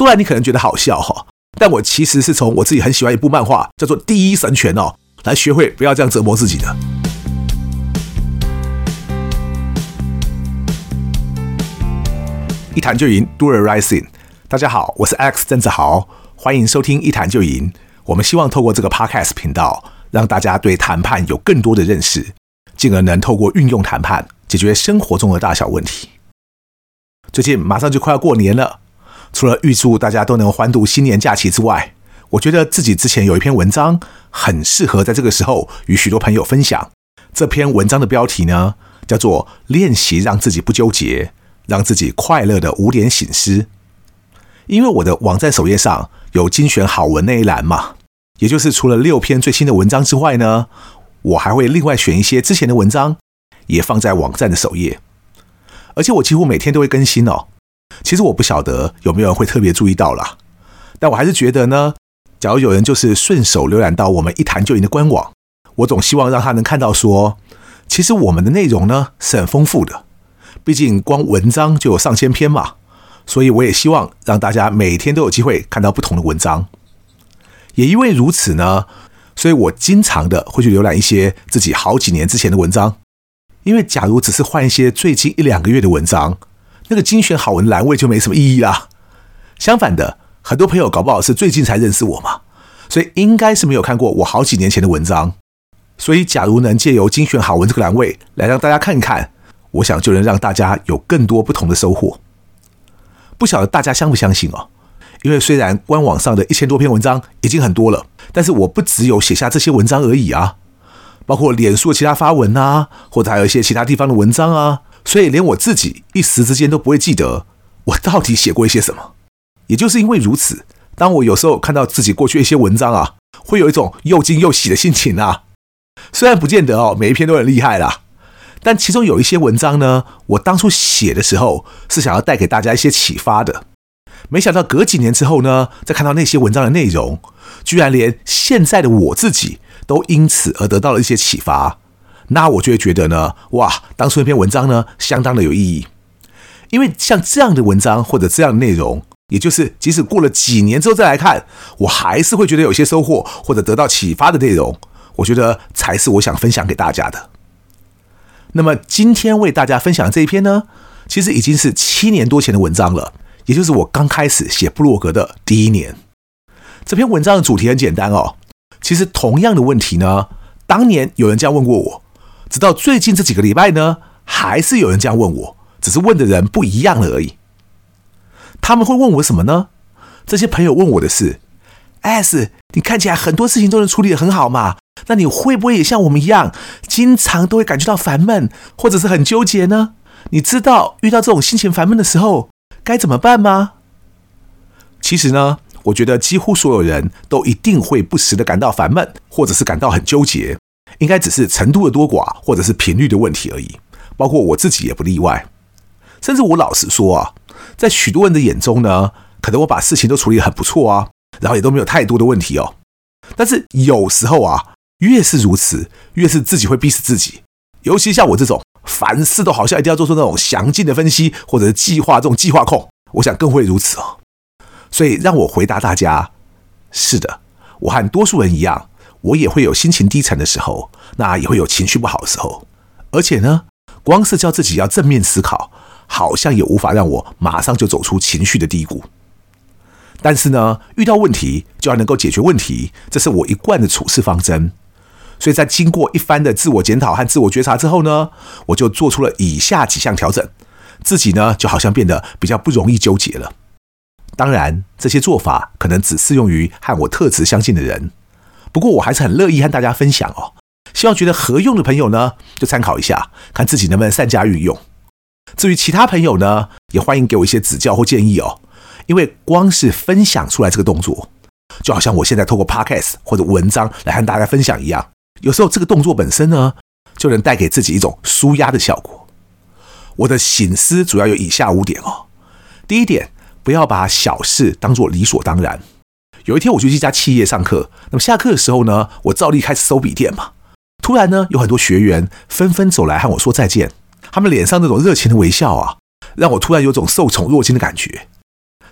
虽然你可能觉得好笑哈，但我其实是从我自己很喜欢一部漫画，叫做《第一神拳》哦，来学会不要这样折磨自己的。一谈就赢，Do the right thing。大家好，我是 X 郑志豪，欢迎收听一谈就赢。我们希望透过这个 Podcast 频道，让大家对谈判有更多的认识，进而能透过运用谈判解决生活中的大小问题。最近马上就快要过年了，除了预祝大家都能欢度新年假期之外，我觉得自己之前有一篇文章很适合在这个时候与许多朋友分享。这篇文章的标题呢，叫做《练习让自己不纠结，让自己快乐的五点醒思》。因为我的网站首页上有精选好文那一栏嘛，也就是除了六篇最新的文章之外呢，我还会另外选一些之前的文章，也放在网站的首页。而且我几乎每天都会更新哦。其实我不晓得有没有人会特别注意到啦，但我还是觉得呢，假如有人就是顺手浏览到我们一谈就赢的官网，我总希望让他能看到说，其实我们的内容呢是很丰富的。毕竟光文章就有上千篇嘛，所以我也希望让大家每天都有机会看到不同的文章。也因为如此呢，所以我经常的会去浏览一些自己好几年之前的文章。因为假如只是换一些最近一两个月的文章，那个精选好文栏位就没什么意义啦。相反的，很多朋友搞不好是最近才认识我嘛，所以应该是没有看过我好几年前的文章。所以，假如能借由精选好文这个栏位来让大家看一看，我想就能让大家有更多不同的收获。不晓得大家相不相信哦？因为虽然官网上的一千多篇文章已经很多了，但是我不只有写下这些文章而已啊。包括脸书的其他发文啊，或者还有一些其他地方的文章啊，所以连我自己一时之间都不会记得我到底写过一些什么。也就是因为如此，当我有时候看到自己过去一些文章啊，会有一种又惊又喜的心情啊。虽然不见得哦，每一篇都很厉害啦，但其中有一些文章呢，我当初写的时候是想要带给大家一些启发的。没想到隔几年之后呢，再看到那些文章的内容，居然连现在的我自己。都因此而得到了一些启发，那我就会觉得呢，哇，当初那篇文章呢，相当的有意义。因为像这样的文章或者这样的内容，也就是即使过了几年之后再来看，我还是会觉得有些收获或者得到启发的内容，我觉得才是我想分享给大家的。那么今天为大家分享这一篇呢，其实已经是七年多前的文章了，也就是我刚开始写布洛格的第一年。这篇文章的主题很简单哦。其实同样的问题呢，当年有人这样问过我，直到最近这几个礼拜呢，还是有人这样问我，只是问的人不一样了而已。他们会问我什么呢？这些朋友问我的是：S，你看起来很多事情都能处理得很好嘛，那你会不会也像我们一样，经常都会感觉到烦闷，或者是很纠结呢？你知道遇到这种心情烦闷的时候该怎么办吗？其实呢。我觉得几乎所有人都一定会不时的感到烦闷，或者是感到很纠结，应该只是程度的多寡，或者是频率的问题而已。包括我自己也不例外。甚至我老实说啊，在许多人的眼中呢，可能我把事情都处理得很不错啊，然后也都没有太多的问题哦。但是有时候啊，越是如此，越是自己会逼死自己。尤其像我这种凡事都好像一定要做出那种详尽的分析，或者是计划这种计划控，我想更会如此哦。所以让我回答大家：是的，我和多数人一样，我也会有心情低沉的时候，那也会有情绪不好的时候。而且呢，光是叫自己要正面思考，好像也无法让我马上就走出情绪的低谷。但是呢，遇到问题就要能够解决问题，这是我一贯的处事方针。所以在经过一番的自我检讨和自我觉察之后呢，我就做出了以下几项调整，自己呢就好像变得比较不容易纠结了。当然，这些做法可能只适用于和我特质相近的人。不过，我还是很乐意和大家分享哦。希望觉得合用的朋友呢，就参考一下，看自己能不能善加运用。至于其他朋友呢，也欢迎给我一些指教或建议哦。因为光是分享出来这个动作，就好像我现在透过 Podcast 或者文章来和大家分享一样，有时候这个动作本身呢，就能带给自己一种舒压的效果。我的省思主要有以下五点哦。第一点。不要把小事当作理所当然。有一天，我去一家企业上课，那么下课的时候呢，我照例开始收笔电嘛。突然呢，有很多学员纷纷走来和我说再见，他们脸上那种热情的微笑啊，让我突然有种受宠若惊的感觉。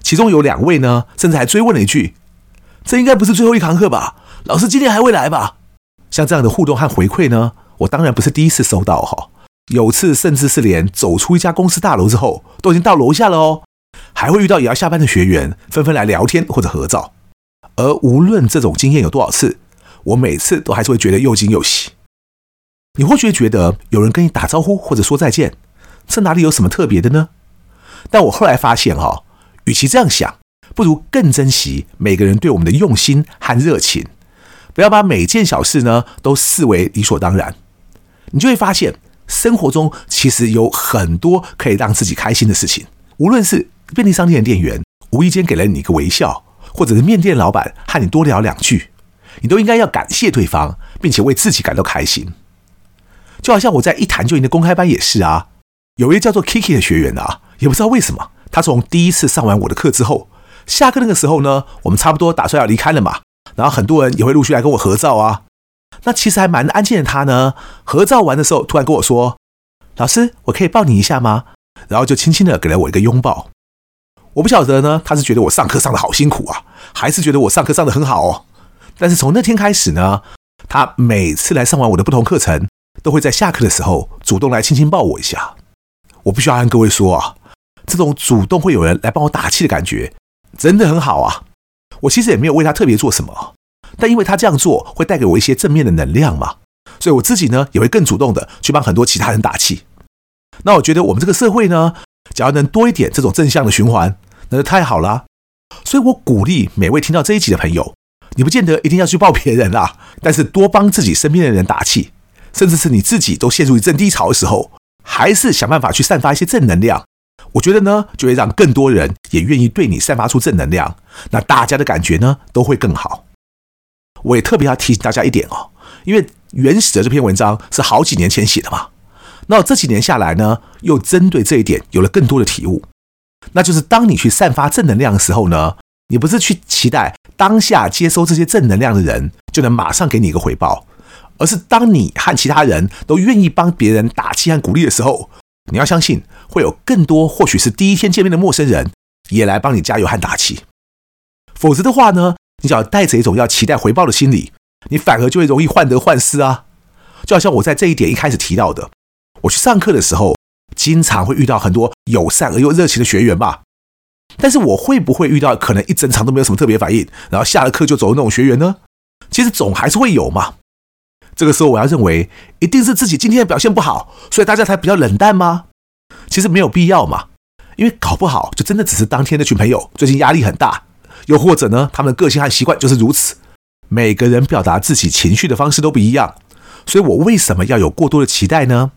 其中有两位呢，甚至还追问了一句：“这应该不是最后一堂课吧？老师今天还会来吧？”像这样的互动和回馈呢，我当然不是第一次收到哈。有次甚至是连走出一家公司大楼之后，都已经到楼下了哦，还会遇到也要下班的学员，纷纷来聊天或者合照。而无论这种经验有多少次，我每次都还是会觉得又惊又喜。你或许觉得有人跟你打招呼或者说再见，这哪里有什么特别的呢？但我后来发现哈，与其这样想，不如更珍惜每个人对我们的用心和热情，不要把每件小事呢都视为理所当然。你就会发现，生活中其实有很多可以让自己开心的事情。无论是便利商店的店员无意间给了你一个微笑，或者是面店老板和你多聊两句，你都应该要感谢对方，并且为自己感到开心。就好像我在一谈就赢的公开班也是啊，有一位叫做 Kiki 的学员啊。也不知道为什么，他从第一次上完我的课之后，下课那个时候呢，我们差不多打算要离开了嘛。然后很多人也会陆续来跟我合照啊。那其实还蛮安静的他呢，合照完的时候，突然跟我说：“老师，我可以抱你一下吗？”然后就轻轻的给了我一个拥抱。我不晓得呢，他是觉得我上课上的好辛苦啊，还是觉得我上课上的很好哦。但是从那天开始呢，他每次来上完我的不同课程，都会在下课的时候主动来轻轻抱我一下。我不需要跟各位说啊。这种主动会有人来帮我打气的感觉，真的很好啊！我其实也没有为他特别做什么，但因为他这样做会带给我一些正面的能量嘛，所以我自己呢也会更主动的去帮很多其他人打气。那我觉得我们这个社会呢，只要能多一点这种正向的循环，那就太好了。所以我鼓励每位听到这一集的朋友，你不见得一定要去抱别人啦，但是多帮自己身边的人打气，甚至是你自己都陷入一阵低潮的时候，还是想办法去散发一些正能量。我觉得呢，就会让更多人也愿意对你散发出正能量，那大家的感觉呢都会更好。我也特别要提醒大家一点哦，因为原始的这篇文章是好几年前写的嘛，那这几年下来呢，又针对这一点有了更多的体悟。那就是当你去散发正能量的时候呢，你不是去期待当下接收这些正能量的人就能马上给你一个回报，而是当你和其他人都愿意帮别人打气和鼓励的时候。你要相信，会有更多或许是第一天见面的陌生人也来帮你加油和打气。否则的话呢，你只要带着一种要期待回报的心理，你反而就会容易患得患失啊。就好像我在这一点一开始提到的，我去上课的时候，经常会遇到很多友善而又热情的学员吧。但是我会不会遇到可能一整场都没有什么特别反应，然后下了课就走的那种学员呢？其实总还是会有嘛。这个时候，我要认为一定是自己今天的表现不好，所以大家才比较冷淡吗？其实没有必要嘛，因为搞不好就真的只是当天那群朋友最近压力很大，又或者呢，他们的个性和习惯就是如此。每个人表达自己情绪的方式都不一样，所以我为什么要有过多的期待呢？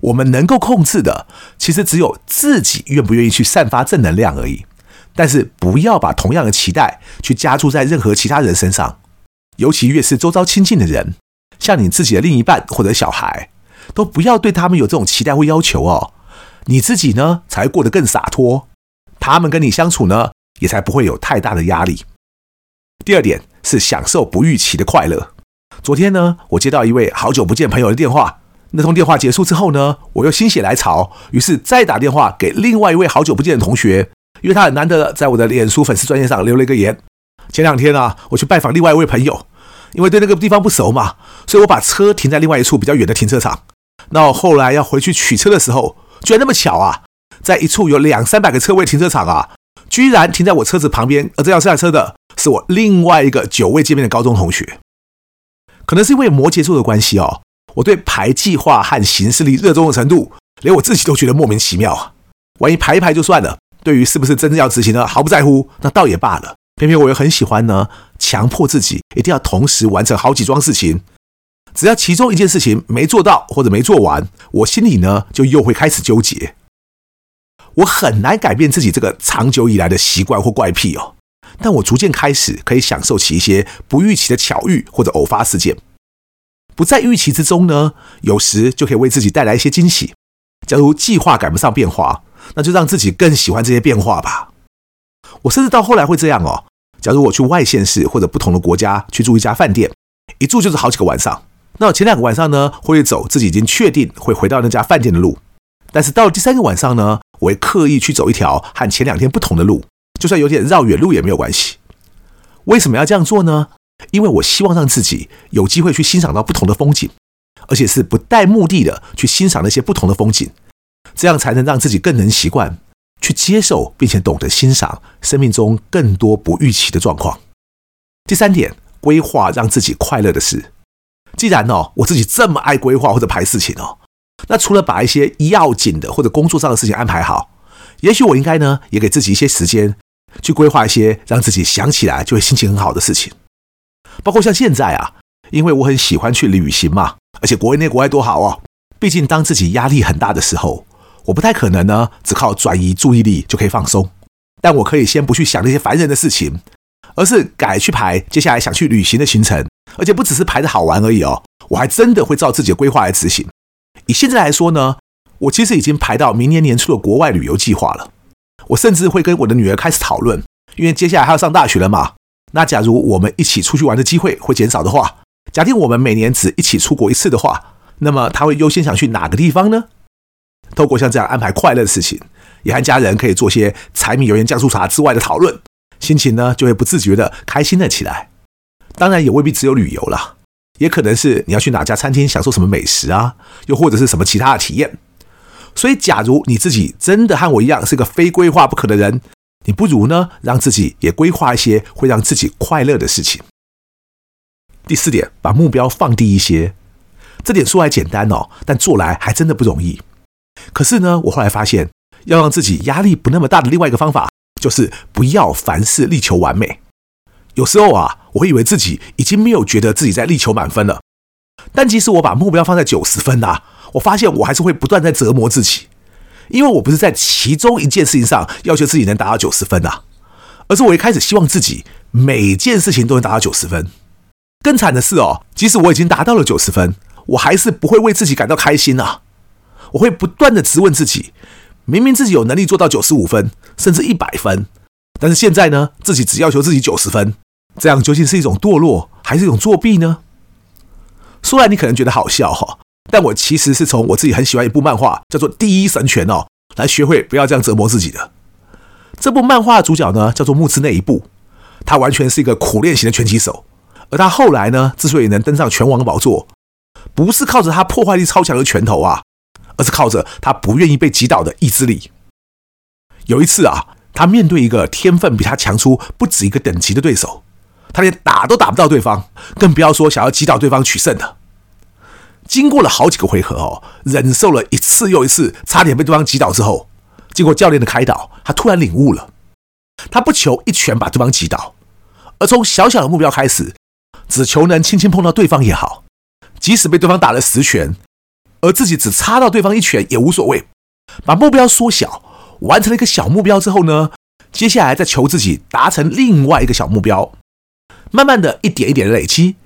我们能够控制的，其实只有自己愿不愿意去散发正能量而已。但是不要把同样的期待去加注在任何其他人身上，尤其越是周遭亲近的人。像你自己的另一半或者小孩，都不要对他们有这种期待或要求哦。你自己呢，才会过得更洒脱，他们跟你相处呢，也才不会有太大的压力。第二点是享受不预期的快乐。昨天呢，我接到一位好久不见朋友的电话，那通电话结束之后呢，我又心血来潮，于是再打电话给另外一位好久不见的同学，因为他很难得在我的脸书粉丝专页上留了一个言。前两天啊，我去拜访另外一位朋友。因为对那个地方不熟嘛，所以我把车停在另外一处比较远的停车场。那我后来要回去取车的时候，居然那么巧啊，在一处有两三百个车位停车场啊，居然停在我车子旁边。而这辆下车的是我另外一个久未见面的高中同学。可能是因为摩羯座的关系哦，我对排计划和行事历热衷的程度，连我自己都觉得莫名其妙啊。万一排一排就算了，对于是不是真正要执行呢，毫不在乎，那倒也罢了。偏偏我又很喜欢呢，强迫自己一定要同时完成好几桩事情。只要其中一件事情没做到或者没做完，我心里呢就又会开始纠结。我很难改变自己这个长久以来的习惯或怪癖哦。但我逐渐开始可以享受起一些不预期的巧遇或者偶发事件。不在预期之中呢，有时就可以为自己带来一些惊喜。假如计划赶不上变化，那就让自己更喜欢这些变化吧。我甚至到后来会这样哦。假如我去外县市或者不同的国家去住一家饭店，一住就是好几个晚上。那前两个晚上呢，会走自己已经确定会回到那家饭店的路。但是到了第三个晚上呢，我会刻意去走一条和前两天不同的路，就算有点绕远路也没有关系。为什么要这样做呢？因为我希望让自己有机会去欣赏到不同的风景，而且是不带目的的去欣赏那些不同的风景，这样才能让自己更能习惯去接受，并且懂得欣赏生命中更多不预期的状况。第三点，规划让自己快乐的事。既然哦，我自己这么爱规划或者排事情哦，那除了把一些要紧的或者工作上的事情安排好，也许我应该呢，也给自己一些时间去规划一些让自己想起来就会心情很好的事情。包括像现在啊，因为我很喜欢去旅行嘛，而且国内国外多好哦。毕竟当自己压力很大的时候，我不太可能呢，只靠转移注意力就可以放松。但我可以先不去想那些烦人的事情，而是改去排接下来想去旅行的行程。而且不只是排的好玩而已哦，我还真的会照自己的规划来执行。以现在来说呢，我其实已经排到明年年初的国外旅游计划了。我甚至会跟我的女儿开始讨论，因为接下来还要上大学了嘛。那假如我们一起出去玩的机会会减少的话，假定我们每年只一起出国一次的话，那么他会优先想去哪个地方呢？透过像这样安排快乐的事情，也和家人可以做些柴米油盐酱醋茶之外的讨论，心情呢就会不自觉的开心了起来。当然也未必只有旅游啦，也可能是你要去哪家餐厅享受什么美食啊，又或者是什么其他的体验。所以，假如你自己真的和我一样是个非规划不可的人，你不如呢让自己也规划一些会让自己快乐的事情。第四点，把目标放低一些。这点说来简单哦，但做来还真的不容易。可是呢，我后来发现，要让自己压力不那么大的另外一个方法，就是不要凡事力求完美。有时候啊，我会以为自己已经没有觉得自己在力求满分了，但即使我把目标放在九十分啊，我发现我还是会不断在折磨自己，因为我不是在其中一件事情上要求自己能达到九十分啊，而是我一开始希望自己每件事情都能达到九十分。更惨的是哦，即使我已经达到了九十分，我还是不会为自己感到开心啊，我会不断的质问自己，明明自己有能力做到九十五分，甚至一百分，但是现在呢，自己只要求自己九十分。这样究竟是一种堕落，还是一种作弊呢？说来你可能觉得好笑哈，但我其实是从我自己很喜欢一部漫画，叫做《第一神拳》哦，来学会不要这样折磨自己的。这部漫画主角呢，叫做木之内一步，他完全是一个苦练型的拳击手，而他后来呢，之所以能登上拳王宝座，不是靠着他破坏力超强的拳头啊，而是靠着他不愿意被击倒的意志力。有一次啊，他面对一个天分比他强出不止一个等级的对手。他连打都打不到对方，更不要说想要击倒对方取胜了。经过了好几个回合哦，忍受了一次又一次，差点被对方击倒之后，经过教练的开导，他突然领悟了。他不求一拳把对方击倒，而从小小的目标开始，只求能轻轻碰到对方也好，即使被对方打了十拳，而自己只插到对方一拳也无所谓。把目标缩小，完成了一个小目标之后呢，接下来再求自己达成另外一个小目标。慢慢的一点一点的累积，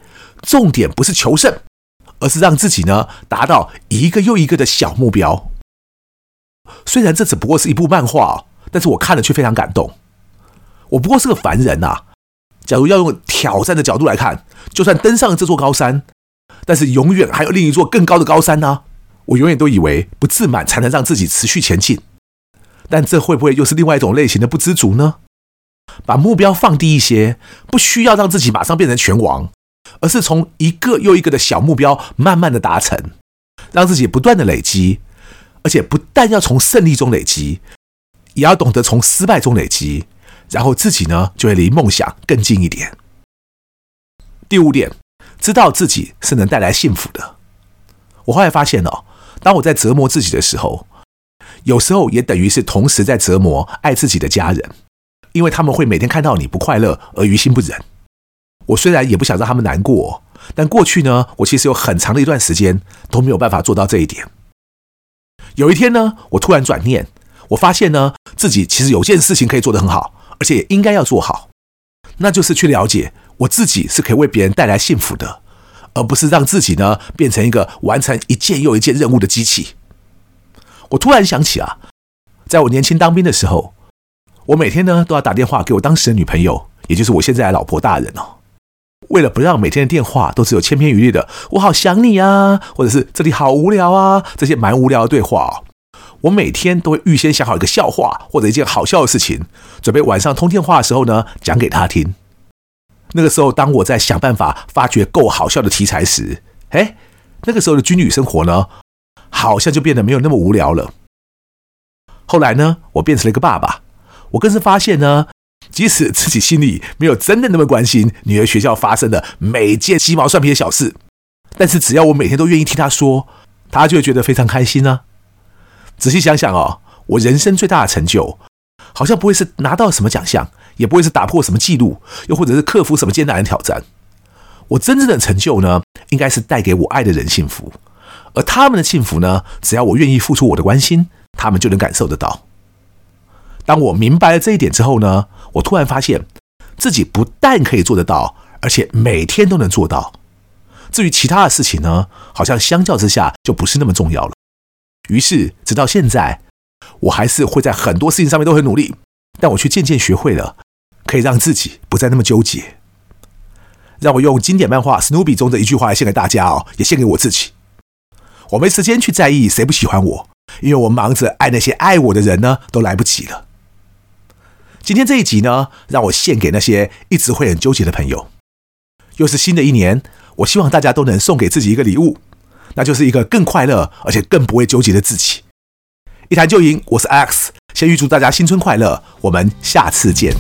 重点不是求胜，而是让自己呢达到一个又一个的小目标。虽然这只不过是一部漫画，但是我看了却非常感动。我不过是个凡人呐，假如要用挑战的角度来看，就算登上了这座高山，但是永远还有另一座更高的高山呢。我永远都以为不自满才能让自己持续前进，但这会不会又是另外一种类型的不知足呢？把目标放低一些，不需要让自己马上变成拳王，而是从一个又一个的小目标慢慢的达成，让自己不断的累积，而且不但要从胜利中累积，也要懂得从失败中累积，然后自己呢就会离梦想更近一点。第五点，知道自己是能带来幸福的。我后来发现哦，当我在折磨自己的时候，有时候也等于是同时在折磨爱自己的家人。因为他们会每天看到你不快乐而于心不忍。我虽然也不想让他们难过，但过去呢，我其实有很长的一段时间都没有办法做到这一点。有一天呢，我突然转念，我发现呢，自己其实有件事情可以做得很好，而且也应该要做好，那就是去了解我自己是可以为别人带来幸福的，而不是让自己呢变成一个完成一件又一件任务的机器。我突然想起啊，在我年轻当兵的时候。我每天呢都要打电话给我当时的女朋友，也就是我现在的老婆大人哦。为了不让每天的电话都只有千篇一律的“我好想你啊”或者是“这里好无聊啊”这些蛮无聊的对话，我每天都会预先想好一个笑话或者一件好笑的事情，准备晚上通电话的时候呢，讲给他听。那个时候，当我在想办法发掘够好笑的题材时，哎，那个时候的军旅生活呢，好像就变得没有那么无聊了。后来呢，我变成了一个爸爸，我更是发现呢，即使自己心里没有真的那么关心女儿学校发生的每件鸡毛蒜皮的小事，但是只要我每天都愿意听她说，她就会觉得非常开心呢。仔细想想哦，我人生最大的成就，好像不会是拿到什么奖项。也不会是打破什么记录，又或者是克服什么艰难的挑战。我真正的成就呢，应该是带给我爱的人幸福，而他们的幸福呢，只要我愿意付出我的关心，他们就能感受得到。当我明白了这一点之后呢，我突然发现自己不但可以做得到，而且每天都能做到。至于其他的事情呢，好像相较之下就不是那么重要了。于是，直到现在，我还是会在很多事情上面都很努力，但我却渐渐学会了。可以让自己不再那么纠结。让我用经典漫画《史努比》中的一句话来献给大家哦，也献给我自己。我没时间去在意谁不喜欢我，因为我忙着爱那些爱我的人呢，都来不及了。今天这一集呢，让我献给那些一直会很纠结的朋友。又是新的一年，我希望大家都能送给自己一个礼物，那就是一个更快乐而且更不会纠结的自己。一谈就赢，我是 X，先预祝大家新春快乐，我们下次见。